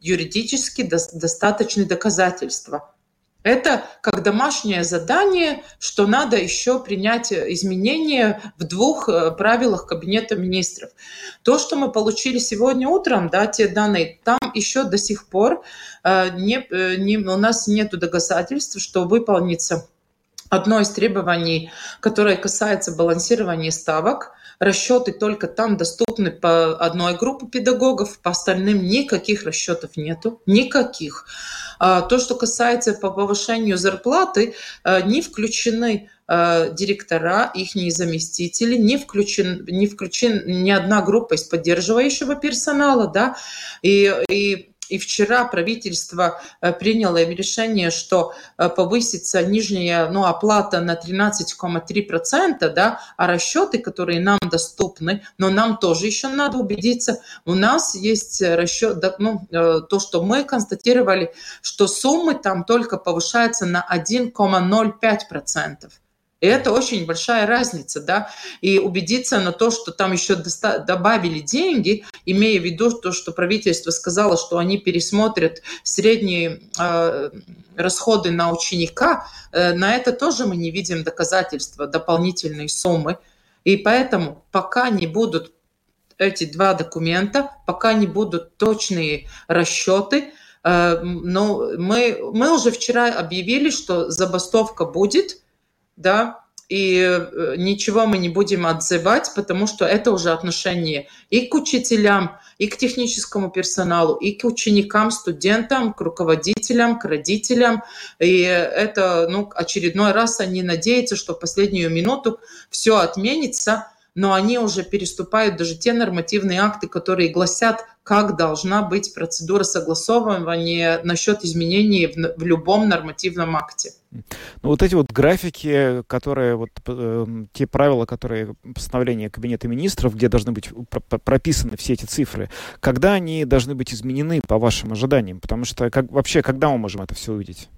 юридически до, достаточны доказательства. Это как домашнее задание, что надо еще принять изменения в двух э, правилах Кабинета министров. То, что мы получили сегодня утром, да, те данные, там еще до сих пор э, не, э, не, у нас нет доказательств, что выполнится одно из требований, которое касается балансирования ставок, расчеты только там доступны по одной группе педагогов, по остальным никаких расчетов нету, никаких. А то, что касается по повышению зарплаты, э, не включены э, директора, их заместители, не включен, не включен ни одна группа из поддерживающего персонала, да, и, и и вчера правительство э, приняло решение, что э, повысится нижняя ну, оплата на 13,3%, да, а расчеты, которые нам доступны, но нам тоже еще надо убедиться, у нас есть расчет, ну, э, то, что мы констатировали, что суммы там только повышаются на 1,05%. И это очень большая разница, да, и убедиться на то, что там еще добавили деньги, имея в виду то, что правительство сказало, что они пересмотрят средние э, расходы на ученика, э, на это тоже мы не видим доказательства, дополнительной суммы. И поэтому пока не будут эти два документа, пока не будут точные расчеты, э, но мы, мы уже вчера объявили, что забастовка будет – да, и э, ничего мы не будем отзывать, потому что это уже отношение и к учителям, и к техническому персоналу, и к ученикам, студентам, к руководителям, к родителям. И это ну, очередной раз они надеются, что в последнюю минуту все отменится, но они уже переступают даже те нормативные акты, которые гласят, как должна быть процедура согласовывания насчет изменений в, в любом нормативном акте. Ну, вот эти вот графики, которые, вот э, те правила, которые постановление Кабинета министров, где должны быть прописаны все эти цифры, когда они должны быть изменены по вашим ожиданиям? Потому что как, вообще, когда мы можем это все увидеть?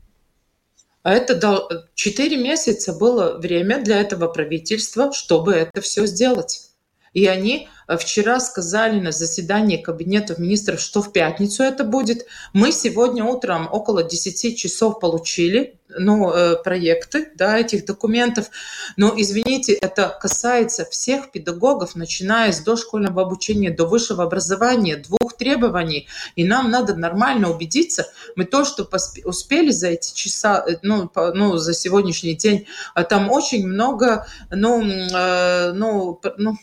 А это четыре месяца было время для этого правительства, чтобы это все сделать. И они э, вчера сказали на заседании Кабинета министров, что в пятницу это будет. Мы сегодня утром около 10 часов получили ну, э, проекты да, этих документов. Но, извините, это касается всех педагогов, начиная с дошкольного обучения до высшего образования, двух требований. И нам надо нормально убедиться, мы то, что успели за эти часа, э, ну, ну за сегодняшний день, а там очень много, ну, ну, ну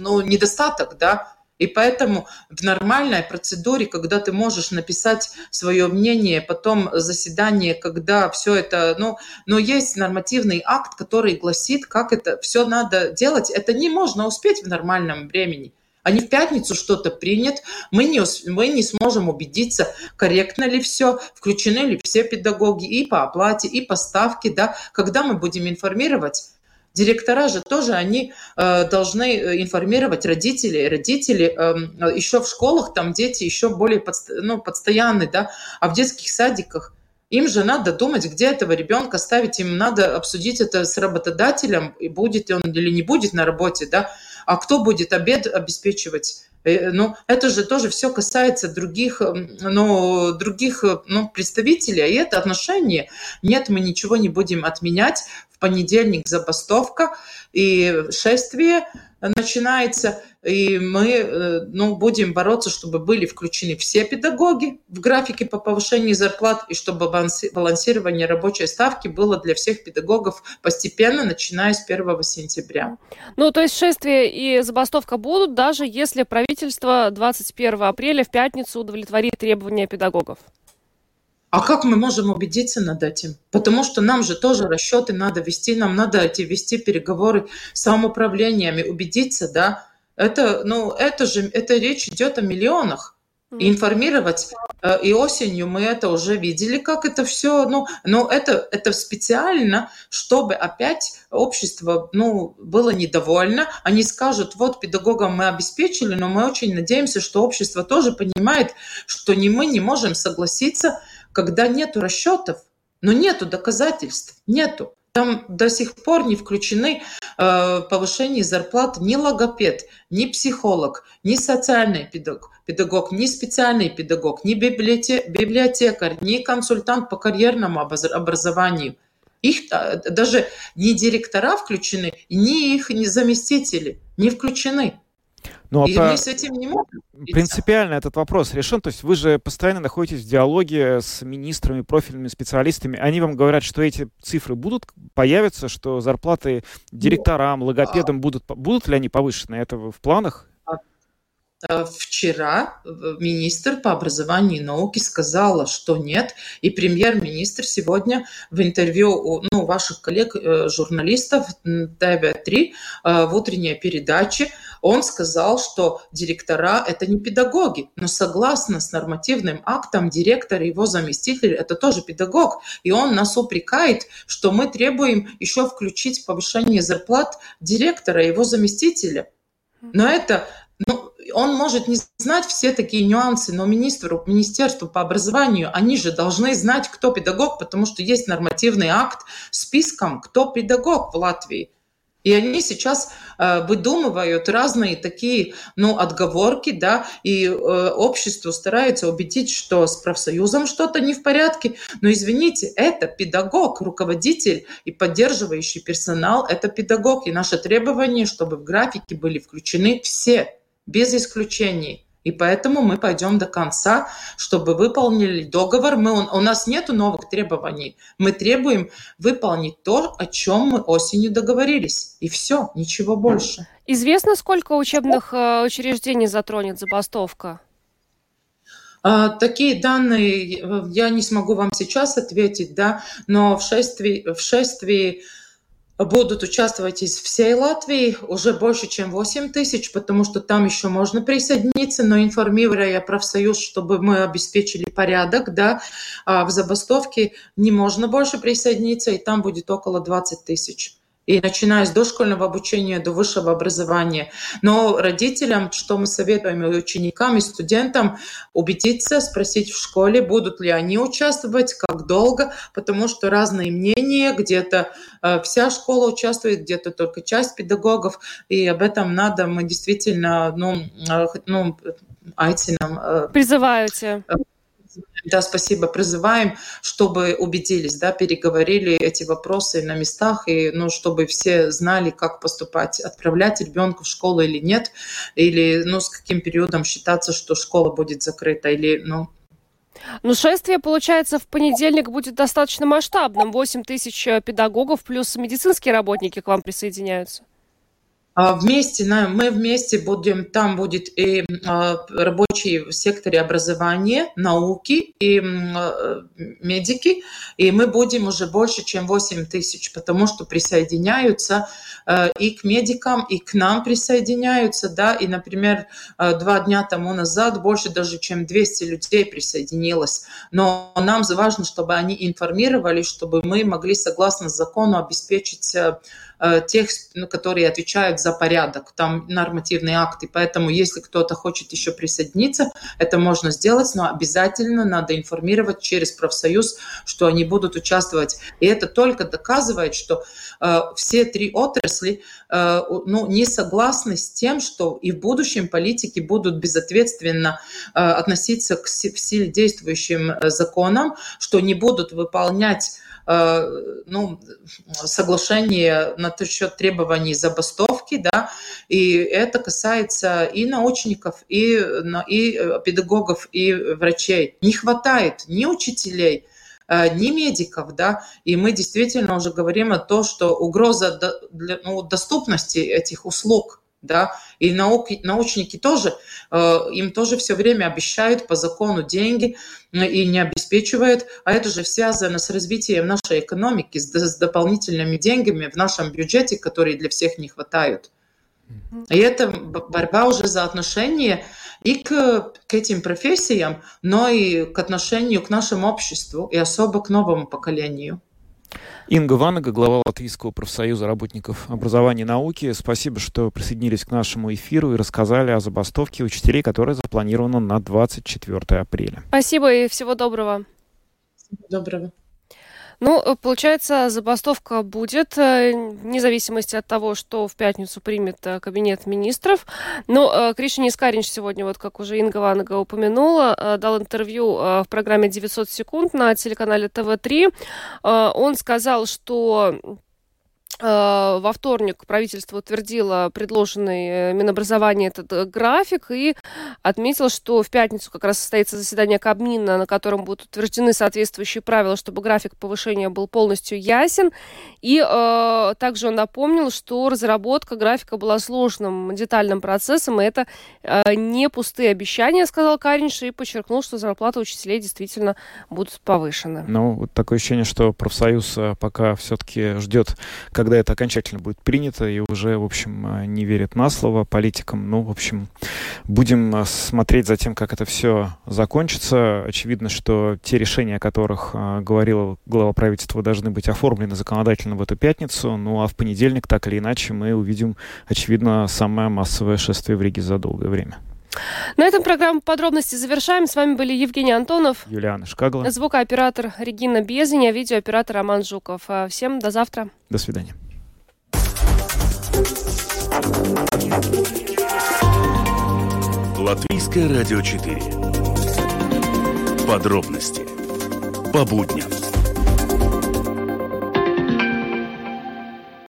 ну, недостаток, да, и поэтому в нормальной процедуре, когда ты можешь написать свое мнение, потом заседание, когда все это, ну, но есть нормативный акт, который гласит, как это все надо делать, это не можно успеть в нормальном времени. Они в пятницу что-то принят, мы не, мы не сможем убедиться, корректно ли все, включены ли все педагоги и по оплате, и по ставке, да, когда мы будем информировать Директора же тоже, они э, должны э, информировать родителей. Родители э, еще в школах, там дети еще более подст, ну, постоянны, да, а в детских садиках им же надо думать, где этого ребенка ставить, им надо обсудить это с работодателем, и будет он или не будет на работе, да, а кто будет обед обеспечивать Э, ну, это же тоже все касается других, ну, других ну, представителей, и это отношение. Нет, мы ничего не будем отменять. Понедельник забастовка и шествие начинается, и мы э, ну, будем бороться, чтобы были включены все педагоги в графике по повышению зарплат, и чтобы балансирование рабочей ставки было для всех педагогов постепенно, начиная с 1 сентября. Ну, то есть шествие и забастовка будут, даже если правительство 21 апреля в пятницу удовлетворит требования педагогов? А как мы можем убедиться над этим? Потому что нам же тоже расчеты надо вести, нам надо эти вести переговоры с самоуправлениями, убедиться, да. Это, ну, это же, это речь идет о миллионах. И информировать. Э, и осенью мы это уже видели, как это все. Ну, но это, это специально, чтобы опять общество ну, было недовольно. Они скажут, вот педагогам мы обеспечили, но мы очень надеемся, что общество тоже понимает, что не мы не можем согласиться когда нет расчетов. Но нету доказательств, нету. Там до сих пор не включены э, повышение зарплат ни логопед, ни психолог, ни социальный педагог, педагог ни специальный педагог, ни библиотекарь, ни консультант по карьерному образованию. Их э, даже не директора включены, ни их не заместители не включены. Ну, а и по... мы с этим не можем. Принципиально этот вопрос решен. То есть вы же постоянно находитесь в диалоге с министрами, профильными специалистами. Они вам говорят, что эти цифры будут, появятся, что зарплаты директорам, логопедам будут, будут ли они повышены? Это в планах? Э, вчера министр по образованию и науке сказала, что нет, и премьер-министр сегодня в интервью у ну, ваших коллег-журналистов э, ТВ-3 э, в утренней передаче, он сказал, что директора – это не педагоги, но согласно с нормативным актом директор и его заместитель – это тоже педагог, и он нас упрекает, что мы требуем еще включить повышение зарплат директора и его заместителя. Но это он может не знать все такие нюансы, но министру, Министерству по образованию, они же должны знать, кто педагог, потому что есть нормативный акт с списком, кто педагог в Латвии. И они сейчас э, выдумывают разные такие, ну, отговорки, да, и э, общество старается убедить, что с профсоюзом что-то не в порядке. Но извините, это педагог, руководитель и поддерживающий персонал, это педагог. И наше требование, чтобы в графике были включены все без исключений. И поэтому мы пойдем до конца, чтобы выполнили договор. Мы, у нас нет новых требований. Мы требуем выполнить то, о чем мы осенью договорились. И все, ничего больше. Известно, сколько учебных э, учреждений затронет забастовка? А, такие данные э, я не смогу вам сейчас ответить, да, но в шествии, в шествии будут участвовать из всей Латвии, уже больше, чем 8 тысяч, потому что там еще можно присоединиться, но информируя профсоюз, чтобы мы обеспечили порядок, да, а в забастовке не можно больше присоединиться, и там будет около 20 тысяч и начиная с дошкольного обучения до высшего образования. Но родителям, что мы советуем и ученикам, и студентам, убедиться, спросить в школе, будут ли они участвовать, как долго, потому что разные мнения, где-то э, вся школа участвует, где-то только часть педагогов, и об этом надо, мы действительно, ну, э, ну. Э, Призываете. Да, спасибо. Призываем, чтобы убедились, да, переговорили эти вопросы на местах, и, ну, чтобы все знали, как поступать, отправлять ребенка в школу или нет, или, ну, с каким периодом считаться, что школа будет закрыта, или, ну, ну, шествие, получается, в понедельник будет достаточно масштабным. 8 тысяч э, педагогов плюс медицинские работники к вам присоединяются. А, вместе, мы вместе будем, там будет и а, рабочие в секторе образования, науки и а, медики, и мы будем уже больше, чем 8 тысяч, потому что присоединяются и к медикам, и к нам присоединяются, да, и, например, два дня тому назад больше даже, чем 200 людей присоединилось, но нам важно, чтобы они информировали, чтобы мы могли, согласно закону, обеспечить тех, ну, которые отвечают за порядок, там нормативные акты. Поэтому, если кто-то хочет еще присоединиться, это можно сделать, но обязательно надо информировать через профсоюз, что они будут участвовать. И это только доказывает, что э, все три отрасли э, ну, не согласны с тем, что и в будущем политики будут безответственно э, относиться к силе действующим э, законам, что не будут выполнять Э, ну, соглашение на счет требований забастовки, да, и это касается и научников, и, и э, педагогов, и врачей. Не хватает ни учителей, э, ни медиков, да, и мы действительно уже говорим о том, что угроза для, ну, доступности этих услуг да, и науки, научники тоже, э, им тоже все время обещают по закону деньги и не обеспечивают, а это же связано с развитием нашей экономики, с, с дополнительными деньгами в нашем бюджете, которые для всех не хватают. И это борьба уже за отношения и к, к этим профессиям, но и к отношению к нашему обществу и особо к новому поколению. Инга Ванага, глава Латвийского профсоюза работников образования и науки. Спасибо, что присоединились к нашему эфиру и рассказали о забастовке учителей, которая запланирована на 24 апреля. Спасибо и всего доброго. Доброго. Ну, э, получается, забастовка будет, э, вне зависимости от того, что в пятницу примет э, кабинет министров. Но Кришин Искаринч сегодня, вот как уже Инга Ванга упомянула, дал интервью в программе «900 секунд» на телеканале ТВ-3. Он сказал, что во вторник правительство утвердило предложенный э, Минобразования этот э, график и отметил, что в пятницу как раз состоится заседание Кабмина, на котором будут утверждены соответствующие правила, чтобы график повышения был полностью ясен. И э, также он напомнил, что разработка графика была сложным детальным процессом, и это э, не пустые обещания, сказал Каринш, и подчеркнул, что зарплаты учителей действительно будут повышены. Ну, вот такое ощущение, что профсоюз пока все-таки ждет, когда когда это окончательно будет принято и уже, в общем, э, не верит на слово политикам. Ну, в общем, будем э, смотреть за тем, как это все закончится. Очевидно, что те решения, о которых э, говорил глава правительства, должны быть оформлены законодательно в эту пятницу. Ну, а в понедельник, так или иначе, мы увидим, очевидно, самое массовое шествие в Риге за долгое время. На этом программу подробности завершаем. С вами были Евгений Антонов, Юлиана Шкагла, звукооператор Регина Безеня, видеооператор Роман Жуков. А всем до завтра. До свидания. Латвийское радио 4. Подробности по будням.